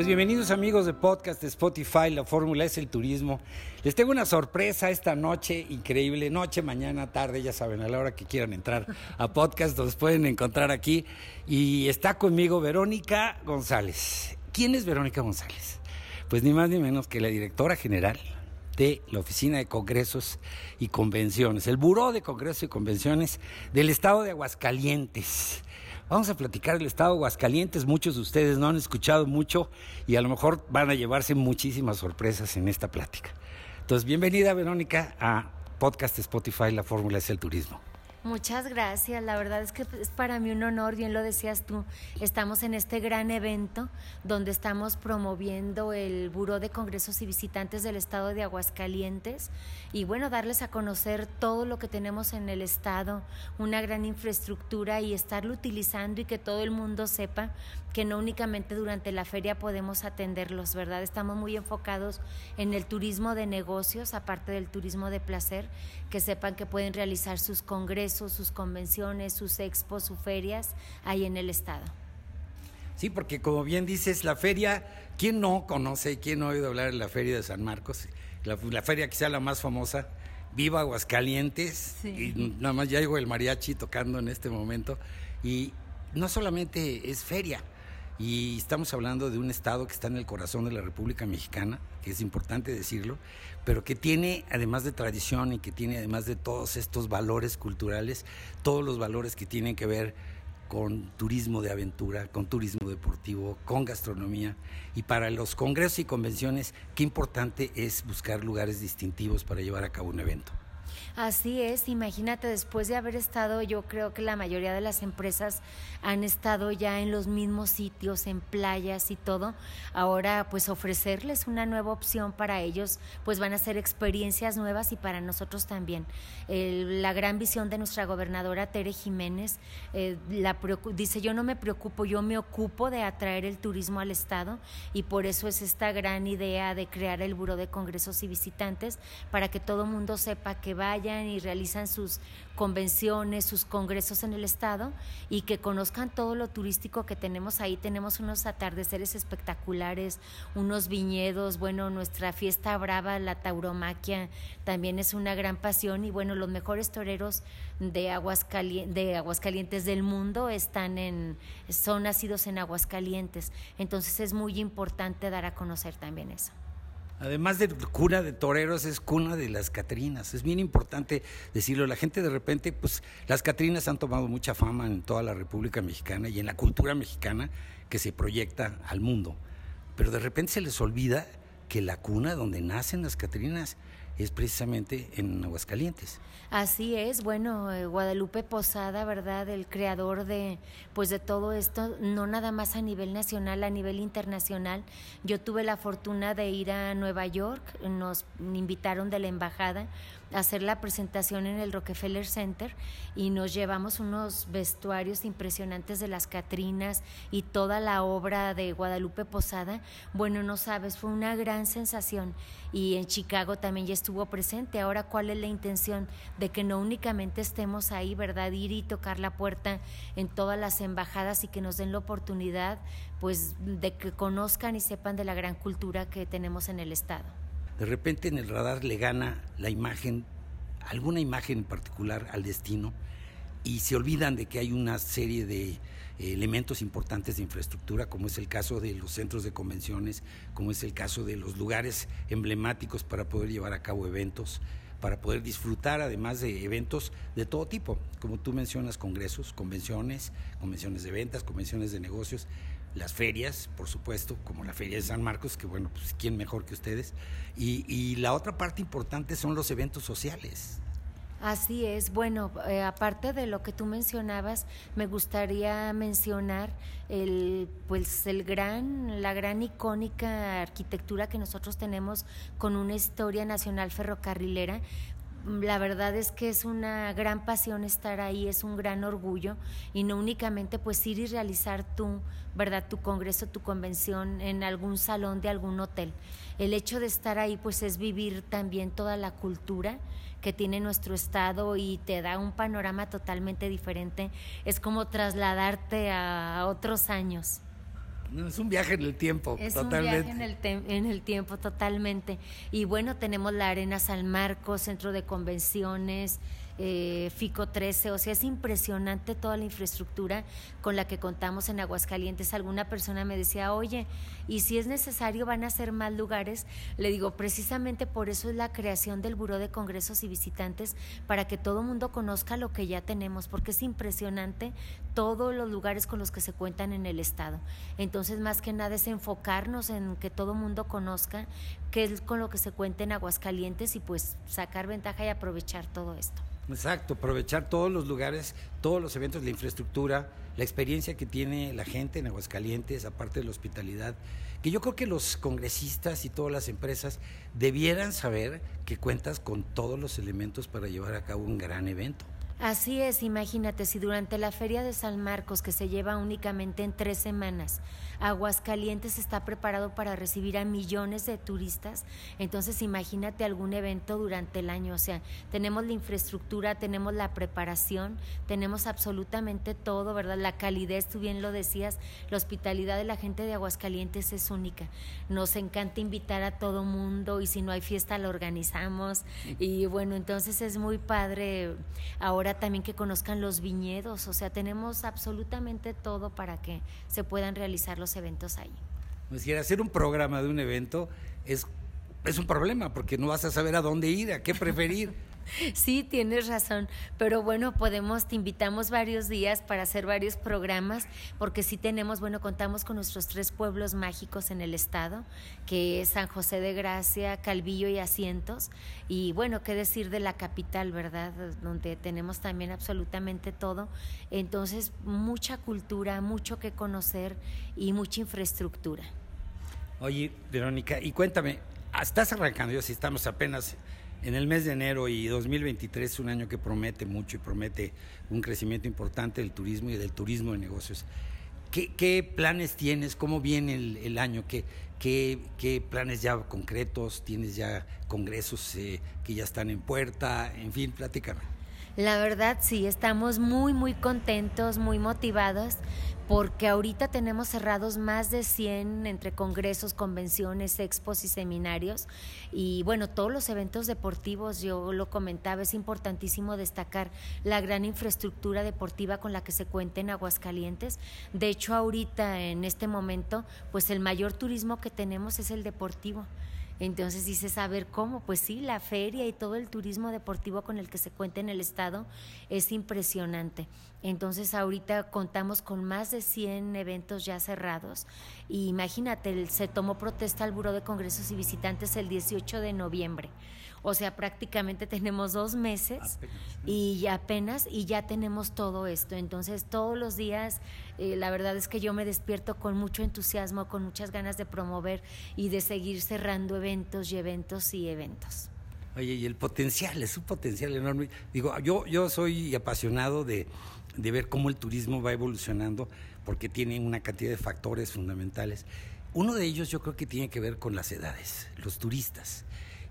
Pues bienvenidos amigos de podcast de Spotify, la fórmula es el turismo. Les tengo una sorpresa esta noche, increíble, noche, mañana, tarde, ya saben, a la hora que quieran entrar a podcast, los pueden encontrar aquí. Y está conmigo Verónica González. ¿Quién es Verónica González? Pues ni más ni menos que la directora general de la Oficina de Congresos y Convenciones, el Buró de Congresos y Convenciones del Estado de Aguascalientes. Vamos a platicar del estado de Aguascalientes. Muchos de ustedes no han escuchado mucho y a lo mejor van a llevarse muchísimas sorpresas en esta plática. Entonces, bienvenida Verónica a Podcast Spotify, La Fórmula es el Turismo. Muchas gracias, la verdad es que es para mí un honor, bien lo decías tú, estamos en este gran evento donde estamos promoviendo el Buró de Congresos y Visitantes del Estado de Aguascalientes y bueno, darles a conocer todo lo que tenemos en el Estado, una gran infraestructura y estarlo utilizando y que todo el mundo sepa que no únicamente durante la feria podemos atenderlos, ¿verdad? Estamos muy enfocados en el turismo de negocios, aparte del turismo de placer, que sepan que pueden realizar sus congresos sus convenciones, sus expos, sus ferias ahí en el estado. Sí, porque como bien dices, la feria, ¿quién no conoce, quién no ha oído hablar de la feria de San Marcos? La, feria quizá la más famosa, Viva Aguascalientes, y nada más ya llegó el mariachi tocando en este momento, y no solamente es feria, y estamos hablando de un estado que está en el corazón de la República Mexicana, que es importante decirlo, pero que tiene, además de tradición y que tiene, además de todos estos valores culturales, todos los valores que tienen que ver con turismo de aventura, con turismo deportivo, con gastronomía. Y para los congresos y convenciones, qué importante es buscar lugares distintivos para llevar a cabo un evento. Así es, imagínate, después de haber estado, yo creo que la mayoría de las empresas han estado ya en los mismos sitios, en playas y todo, ahora pues ofrecerles una nueva opción para ellos, pues van a ser experiencias nuevas y para nosotros también. la gran visión de nuestra gobernadora Tere Jiménez eh, dice, yo no me preocupo, yo me ocupo de atraer el turismo al Estado y por eso es esta gran idea de crear el Buró de Congresos y Visitantes para que todo mundo sepa que vayan y realizan sus convenciones, sus congresos en el estado y que conozcan todo lo turístico que tenemos ahí. Tenemos unos atardeceres espectaculares, unos viñedos, bueno, nuestra fiesta brava, la tauromaquia, también es una gran pasión y bueno, los mejores toreros de Aguascalientes, de Aguascalientes del mundo están en, son nacidos en Aguascalientes. Entonces es muy importante dar a conocer también eso. Además de cuna de toreros, es cuna de las Catrinas. Es bien importante decirlo. La gente de repente, pues las Catrinas han tomado mucha fama en toda la República Mexicana y en la cultura mexicana que se proyecta al mundo. Pero de repente se les olvida que la cuna donde nacen las Catrinas es precisamente en Aguascalientes. Así es, bueno, eh, Guadalupe Posada, ¿verdad? El creador de pues de todo esto, no nada más a nivel nacional, a nivel internacional. Yo tuve la fortuna de ir a Nueva York, nos invitaron de la embajada hacer la presentación en el Rockefeller Center y nos llevamos unos vestuarios impresionantes de las Catrinas y toda la obra de Guadalupe Posada. Bueno, no sabes, fue una gran sensación y en Chicago también ya estuvo presente. Ahora, ¿cuál es la intención de que no únicamente estemos ahí, verdad? Ir y tocar la puerta en todas las embajadas y que nos den la oportunidad, pues, de que conozcan y sepan de la gran cultura que tenemos en el Estado de repente en el radar le gana la imagen alguna imagen en particular al destino y se olvidan de que hay una serie de elementos importantes de infraestructura, como es el caso de los centros de convenciones, como es el caso de los lugares emblemáticos para poder llevar a cabo eventos, para poder disfrutar además de eventos de todo tipo, como tú mencionas, congresos, convenciones, convenciones de ventas, convenciones de negocios, las ferias, por supuesto, como la Feria de San Marcos, que bueno, pues quién mejor que ustedes. Y, la otra parte importante son los eventos sociales. Así es. Bueno, eh, aparte de lo que tú mencionabas, me gustaría mencionar el, pues, el gran, la gran icónica arquitectura que nosotros tenemos con una historia nacional ferrocarrilera. La verdad es que es una gran pasión estar ahí, es un gran orgullo y no únicamente pues ir y realizar tu, ¿verdad? Tu congreso, tu convención en algún salón de algún hotel. El hecho de estar ahí pues es vivir también toda la cultura que tiene nuestro estado y te da un panorama totalmente diferente. Es como trasladarte a otros años. Es un viaje en el tiempo, es totalmente. un viaje en el, en el tiempo, totalmente. Y bueno, tenemos la Arena San Marcos, centro de convenciones, eh, FICO 13, o sea, es impresionante toda la infraestructura con la que contamos en Aguascalientes. Alguna persona me decía, oye, y si es necesario van a ser más lugares, le digo, precisamente por eso es la creación del Buró de Congresos y Visitantes, para que todo mundo conozca lo que ya tenemos, porque es impresionante todos los lugares con los que se cuentan en el Estado. Entonces, más que nada es enfocarnos en que todo mundo conozca qué es con lo que se cuenta en Aguascalientes y pues sacar ventaja y aprovechar todo esto. Exacto, aprovechar todos los lugares, todos los eventos, la infraestructura, la experiencia que tiene la gente en Aguascalientes, aparte de la hospitalidad, que yo creo que los congresistas y todas las empresas debieran saber que cuentas con todos los elementos para llevar a cabo un gran evento. Así es, imagínate, si durante la Feria de San Marcos, que se lleva únicamente en tres semanas, Aguascalientes está preparado para recibir a millones de turistas, entonces imagínate algún evento durante el año, o sea, tenemos la infraestructura, tenemos la preparación, tenemos absolutamente todo, ¿verdad? La calidez, tú bien lo decías, la hospitalidad de la gente de Aguascalientes es única. Nos encanta invitar a todo mundo y si no hay fiesta la organizamos y bueno, entonces es muy padre ahora también que conozcan los viñedos, o sea, tenemos absolutamente todo para que se puedan realizar los eventos ahí. Pues hacer un programa de un evento es, es un problema porque no vas a saber a dónde ir, a qué preferir. Sí, tienes razón, pero bueno, podemos, te invitamos varios días para hacer varios programas, porque sí tenemos, bueno, contamos con nuestros tres pueblos mágicos en el estado, que es San José de Gracia, Calvillo y Asientos, y bueno, qué decir de la capital, ¿verdad? Donde tenemos también absolutamente todo, entonces mucha cultura, mucho que conocer y mucha infraestructura. Oye, Verónica, y cuéntame, estás arrancando, yo si estamos apenas en el mes de enero y 2023 es un año que promete mucho y promete un crecimiento importante del turismo y del turismo de negocios. ¿Qué, planes tienes? ¿Cómo viene el, año? ¿Qué, ¿Qué, planes ya concretos? ¿Tienes ya congresos eh, que ya están en puerta? En fin, platícame. La verdad sí, estamos muy, muy contentos, muy motivados porque ahorita tenemos cerrados más de 100 entre congresos, convenciones, expos y seminarios. Y bueno, todos los eventos deportivos, yo lo comentaba, es importantísimo destacar la gran infraestructura deportiva con la que se cuenta en Aguascalientes. De hecho, ahorita, en este momento, pues el mayor turismo que tenemos es el deportivo. Entonces dices, a ver cómo, pues sí, la feria y todo el turismo deportivo con el que se cuenta en el estado es impresionante. Entonces ahorita contamos con más de 100 eventos ya cerrados. Y imagínate, se tomó protesta al Buró de Congresos y Visitantes el 18 de noviembre. O sea, prácticamente tenemos dos meses y apenas y ya tenemos todo esto. Entonces, todos los días, eh, la verdad es que yo me despierto con mucho entusiasmo, con muchas ganas de promover y de seguir cerrando eventos y eventos y eventos. Oye, y el potencial, es un potencial enorme. Digo, yo, yo soy apasionado de, de ver cómo el turismo va evolucionando, porque tiene una cantidad de factores fundamentales. Uno de ellos yo creo que tiene que ver con las edades, los turistas.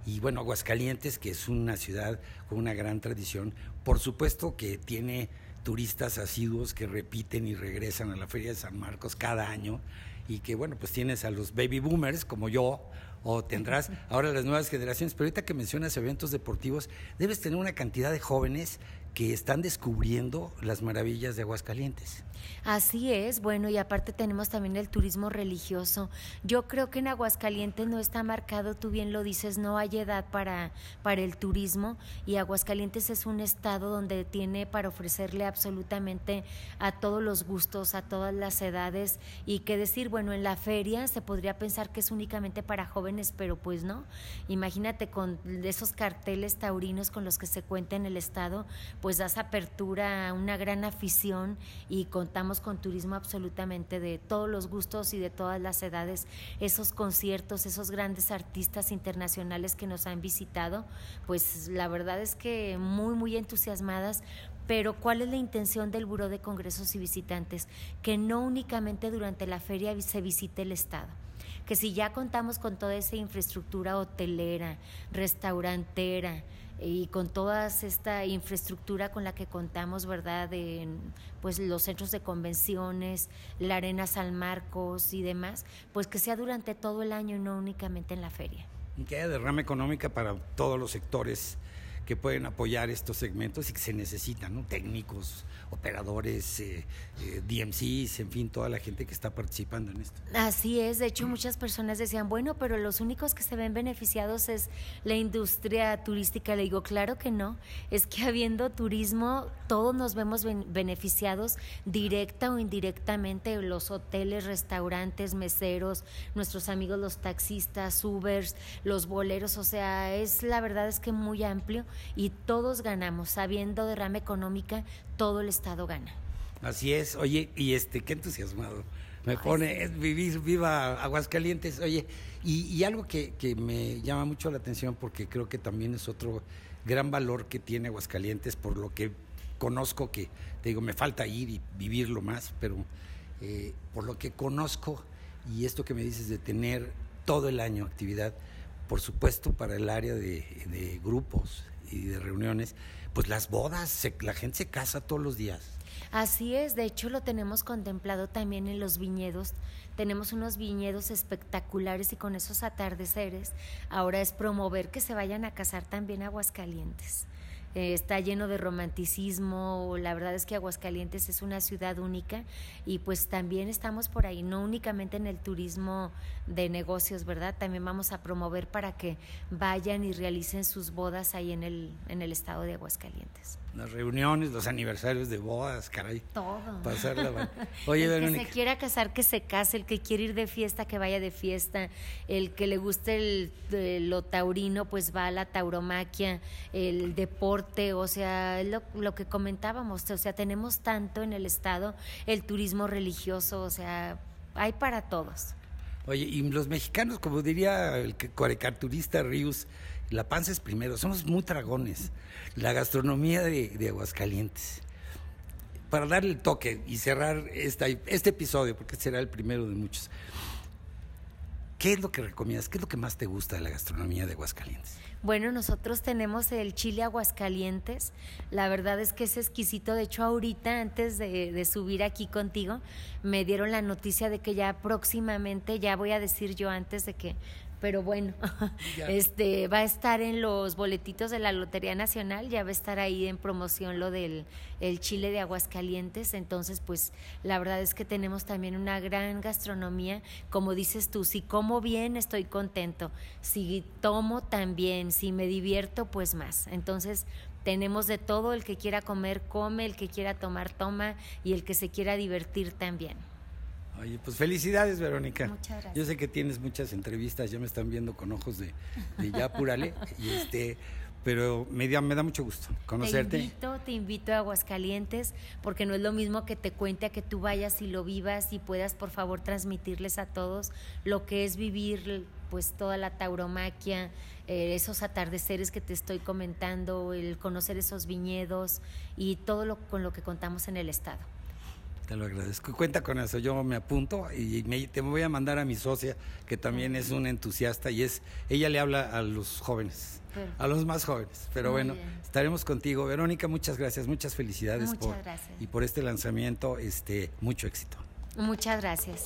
Y bueno, Aguascalientes, que es una ciudad con una gran tradición, por supuesto que tiene turistas asiduos que repiten y regresan a la Feria de San Marcos cada año y que bueno, pues tienes a los baby boomers como yo o tendrás ahora las nuevas generaciones, pero ahorita que mencionas eventos deportivos, debes tener una cantidad de jóvenes que están descubriendo las maravillas de Aguascalientes. Así es, bueno, y aparte tenemos también el turismo religioso. Yo creo que en Aguascalientes no está marcado, tú bien lo dices, no hay edad para, para el turismo y Aguascalientes es un estado donde tiene para ofrecerle absolutamente a todos los gustos, a todas las edades y qué decir, bueno, en la feria se podría pensar que es únicamente para jóvenes, pero pues no. Imagínate con esos carteles taurinos con los que se cuenta en el estado, pues das apertura a una gran afición y contamos con turismo absolutamente de todos los gustos y de todas las edades. Esos conciertos, esos grandes artistas internacionales que nos han visitado, pues la verdad es que muy, muy entusiasmadas pero ¿cuál es la intención del Buró de Congresos y Visitantes? Que no únicamente durante la feria se visite el Estado, que si ya contamos con toda esa infraestructura hotelera, restaurantera, y con toda esta infraestructura con la que contamos, ¿verdad? De pues los centros de convenciones, la Arena San Marcos y demás, pues que sea durante todo el año y no únicamente en la feria. Y que haya derrama económica para todos los sectores que pueden apoyar estos segmentos y que se necesitan, ¿no? Técnicos, operadores, eh, eh, DMCs, en fin, toda la gente que está participando en esto. Así es, de hecho muchas personas decían, bueno, pero los únicos que se ven beneficiados es la industria turística. Le digo, claro que no, es que habiendo turismo, todos nos vemos beneficiados directa o indirectamente, los hoteles, restaurantes, meseros, nuestros amigos los taxistas, Ubers, los boleros, o sea, es la verdad es que muy amplio y todos ganamos. Sabiendo derrama económica, todo el Estado gana. Así es. Oye, y este, qué entusiasmado. Me pone, es vivir, viva Aguascalientes. Oye, y, algo que, que, me llama mucho la atención porque creo que también es otro gran valor que tiene Aguascalientes por lo que conozco que, te digo, me falta ir y vivirlo más, pero eh, por lo que conozco y esto que me dices de tener todo el año actividad, por supuesto para el área de grupos, y de reuniones, pues las bodas, la gente se casa todos los días. Así es, de hecho lo tenemos contemplado también en los viñedos. Tenemos unos viñedos espectaculares y con esos atardeceres ahora es promover que se vayan a casar también Aguascalientes. Eh, está lleno de romanticismo, la verdad es que Aguascalientes es una ciudad única y pues también estamos por ahí, no únicamente en el turismo de negocios, ¿verdad? También vamos a promover para que vayan y realicen sus bodas ahí en el, en el estado de Aguascalientes las reuniones, los aniversarios de bodas, caray. Todo. Pasarla. Oye, el que se quiera casar, que se case, el que quiere ir de fiesta, que vaya de fiesta, el que le guste el, lo taurino, pues va a la tauromaquia, el deporte, o sea, lo, lo que comentábamos, o sea, tenemos tanto en el estado, el turismo religioso, o sea, hay para todos. Oye, y los mexicanos, como diría el caricaturista Rius, la panza es primero, somos muy dragones. La gastronomía de, Aguascalientes. Para darle el toque y cerrar este episodio, porque será el primero de muchos, ¿qué es lo que recomiendas? ¿Qué es lo que más te gusta de la gastronomía de Aguascalientes? Bueno, nosotros tenemos el chile Aguascalientes. La verdad es que es exquisito. De hecho, ahorita, antes de, subir aquí contigo, me dieron la noticia de que ya próximamente, ya voy a decir yo antes de que pero bueno, este va a estar en los boletitos de la Lotería Nacional, ya va a estar ahí en promoción lo del el chile de Aguascalientes, entonces pues la verdad es que tenemos también una gran gastronomía, como dices tú, si como bien estoy contento, si tomo también, si me divierto pues más. Entonces, tenemos de todo, el que quiera comer come, el que quiera tomar toma y el que se quiera divertir también. Oye, pues felicidades, Verónica. Muchas gracias. Yo sé que tienes muchas entrevistas, ya me están viendo con ojos de, ya apúrale. y este, pero me da, me da mucho gusto conocerte. Te invito, te invito a Aguascalientes, porque no es lo mismo que te cuente a que tú vayas y lo vivas y puedas, por favor, transmitirles a todos lo que es vivir pues toda la tauromaquia, eh, esos atardeceres que te estoy comentando, el conocer esos viñedos y todo lo con lo que contamos en el estado. Te lo agradezco. Cuenta con eso. Yo me apunto y me, te voy a mandar a mi socia, que también es un entusiasta y es, ella le habla a los jóvenes, a los más jóvenes. Pero bueno, estaremos contigo. Verónica, muchas gracias, muchas felicidades por, gracias. y por este lanzamiento, este, mucho éxito. Muchas gracias.